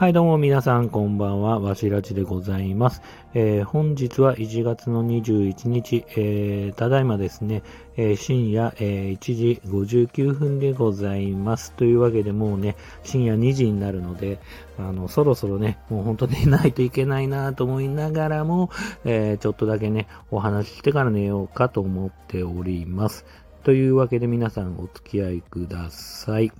はい、どうも皆さん、こんばんは。わしらちでございます。えー、本日は1月の21日、えー、ただいまですね、えー、深夜、え1時59分でございます。というわけでもうね、深夜2時になるので、あの、そろそろね、もう本当寝ないといけないなぁと思いながらも、えちょっとだけね、お話ししてから寝ようかと思っております。というわけで皆さんお付き合いください。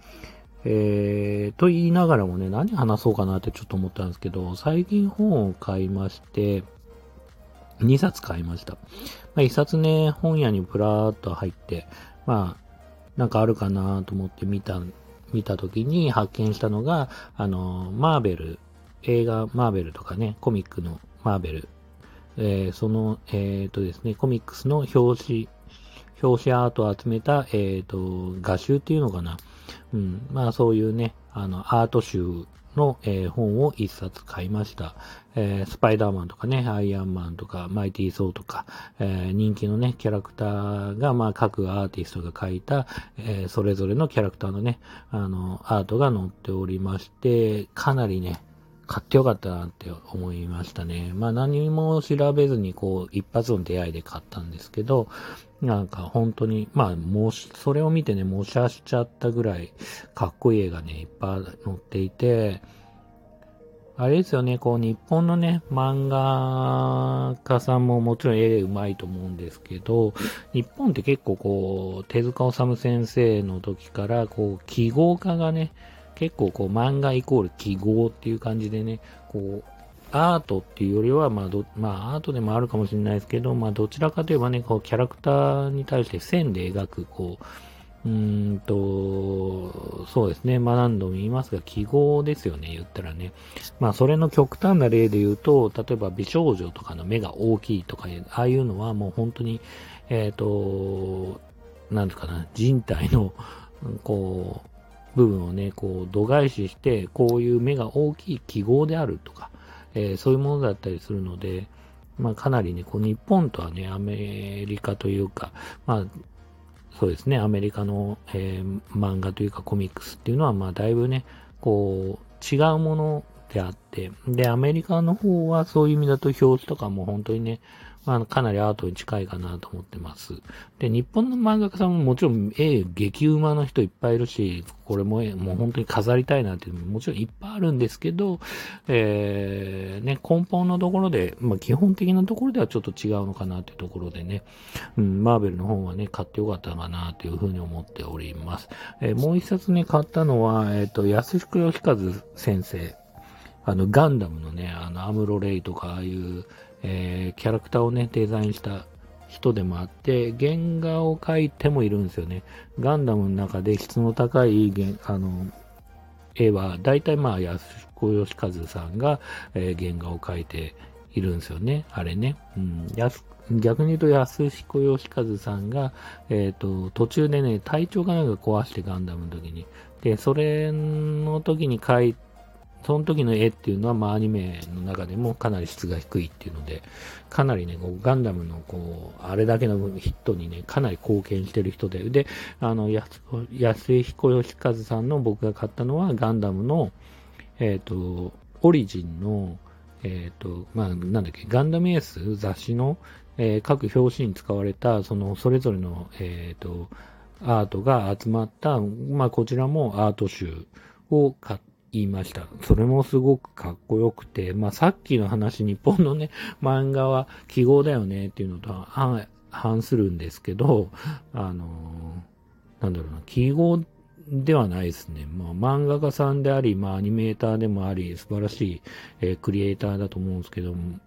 えー、と言いながらもね、何話そうかなってちょっと思ったんですけど、最近本を買いまして、2冊買いました。まあ、1冊ね、本屋にプラーっと入って、まあ、なんかあるかなと思って見た、見た時に発見したのが、あの、マーベル、映画マーベルとかね、コミックのマーベル、えー、その、えっ、ー、とですね、コミックスの表紙、表紙アートを集めた、えっ、ー、と、画集っていうのかな。うん。まあそういうね、あの、アート集の、えー、本を一冊買いました。えー、スパイダーマンとかね、アイアンマンとか、マイティー・ソーとか、えー、人気のね、キャラクターが、まあ、各アーティストが書いた、えそれぞれのキャラクターのね、あの、アートが載っておりまして、かなりね、買ってよかったなって思いましたね。まあ何も調べずにこう一発の出会いで買ったんですけど、なんか本当に、まあもし、それを見てね、模写しちゃったぐらいかっこいい絵がね、いっぱい載っていて、あれですよね、こう日本のね、漫画家さんももちろん絵うまいと思うんですけど、日本って結構こう、手塚治虫先生の時から、こう、記号化がね、結構こう漫画イコール記号っていう感じでね、こう、アートっていうよりは、まあど、まあ、アートでもあるかもしれないですけど、まあ、どちらかといえばね、こう、キャラクターに対して線で描く、こう、うんと、そうですね。まあ何度も言いますが、記号ですよね、言ったらね。まあそれの極端な例で言うと、例えば美少女とかの目が大きいとか、ああいうのはもう本当に、えっ、ー、と、なんですかな、人体の、こう、部分をね、こう度外視して、こういう目が大きい記号であるとか、えー、そういうものだったりするので、まあかなりね、こう日本とはね、アメリカというか、まあそうですね、アメリカの、えー、漫画というかコミックスっていうのは、まあだいぶね、こう違うものであって、で、アメリカの方はそういう意味だと表紙とかも本当にね、まあ、かなりアートに近いかなと思ってます。で、日本の漫画家さんももちろん絵激うまの人いっぱいいるし、これももう本当に飾りたいなっていうのももちろんいっぱいあるんですけど、えー、ね、根本のところで、まあ基本的なところではちょっと違うのかなっていうところでね、うん、マーベルの本はね、買ってよかったかなというふうに思っております。えー、もう一冊ね、買ったのは、えっ、ー、と、安彦義和先生。あの、ガンダムのね、あの、アムロレイとか、ああいう、えー、キャラクターをね、デザインした人でもあって、原画を描いてもいるんですよね。ガンダムの中で質の高いあの絵は、大体まあ、安子義和さんが、えー、原画を描いているんですよね。あれね。うん、逆に言うと安彦義和さんが、えっ、ー、と、途中でね、体調がなんか壊してガンダムの時に。で、それの時に描いその時の絵っていうのは、まあ、アニメの中でもかなり質が低いっていうので、かなりね、こうガンダムの、こう、あれだけのヒットにね、かなり貢献してる人で、で、あの、安井彦義和さんの僕が買ったのは、ガンダムの、えっ、ー、と、オリジンの、えっ、ー、と、まあ、なんだっけ、ガンダムエース雑誌の、えー、各表紙に使われた、その、それぞれの、えっ、と、アートが集まった、まあ、こちらもアート集を買っ言いました。それもすごくかっこよくて、まあさっきの話、日本のね、漫画は記号だよねっていうのと反反するんですけど、あのー、なんだろうな、記号ではないですね。まあ漫画家さんであり、まあアニメーターでもあり、素晴らしい、えー、クリエイターだと思うんですけども、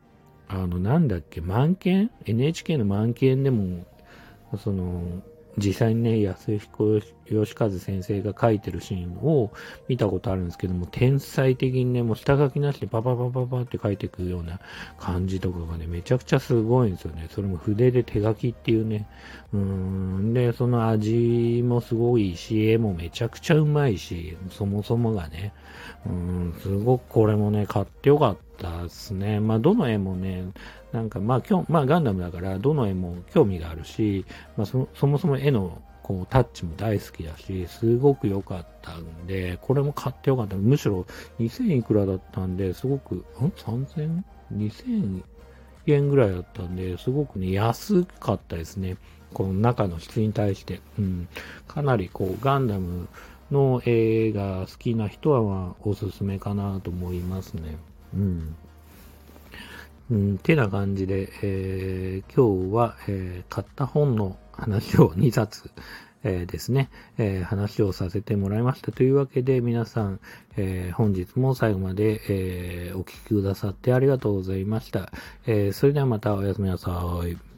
あの、なんだっけ、満件 ?NHK の満件でも、その、実際にね、安彦義和先生が書いてるシーンを見たことあるんですけども、天才的にね、もう下書きなしでパパパパパって書いていくような感じとかがね、めちゃくちゃすごいんですよね。それも筆で手書きっていうね。うーん。で、その味もすごいし、絵もめちゃくちゃうまいし、そもそもがね。うん、すごくこれもね、買ってよかったですね。まあ、どの絵もね、なんかまあ今日、まあガンダムだからどの絵も興味があるし、まあそそもそも絵のこう、タッチも大好きだし、すごく良かったんで、これも買って良かった。むしろ2000いくらだったんで、すごく、ん ?3000? 2000円ぐらいだったんで、すごくね、安かったですね。この中の質に対して。うん。かなりこう、ガンダムの映画好きな人は、まあ、おすすめかなと思いますね。うん。うん、てな感じで、えー、今日は、えー、買った本の話を2冊、えー、ですね、え、話をさせてもらいました。というわけで皆さん、え、本日も最後まで、えお聴きくださってありがとうございました。えそれではまたおやすみなさい。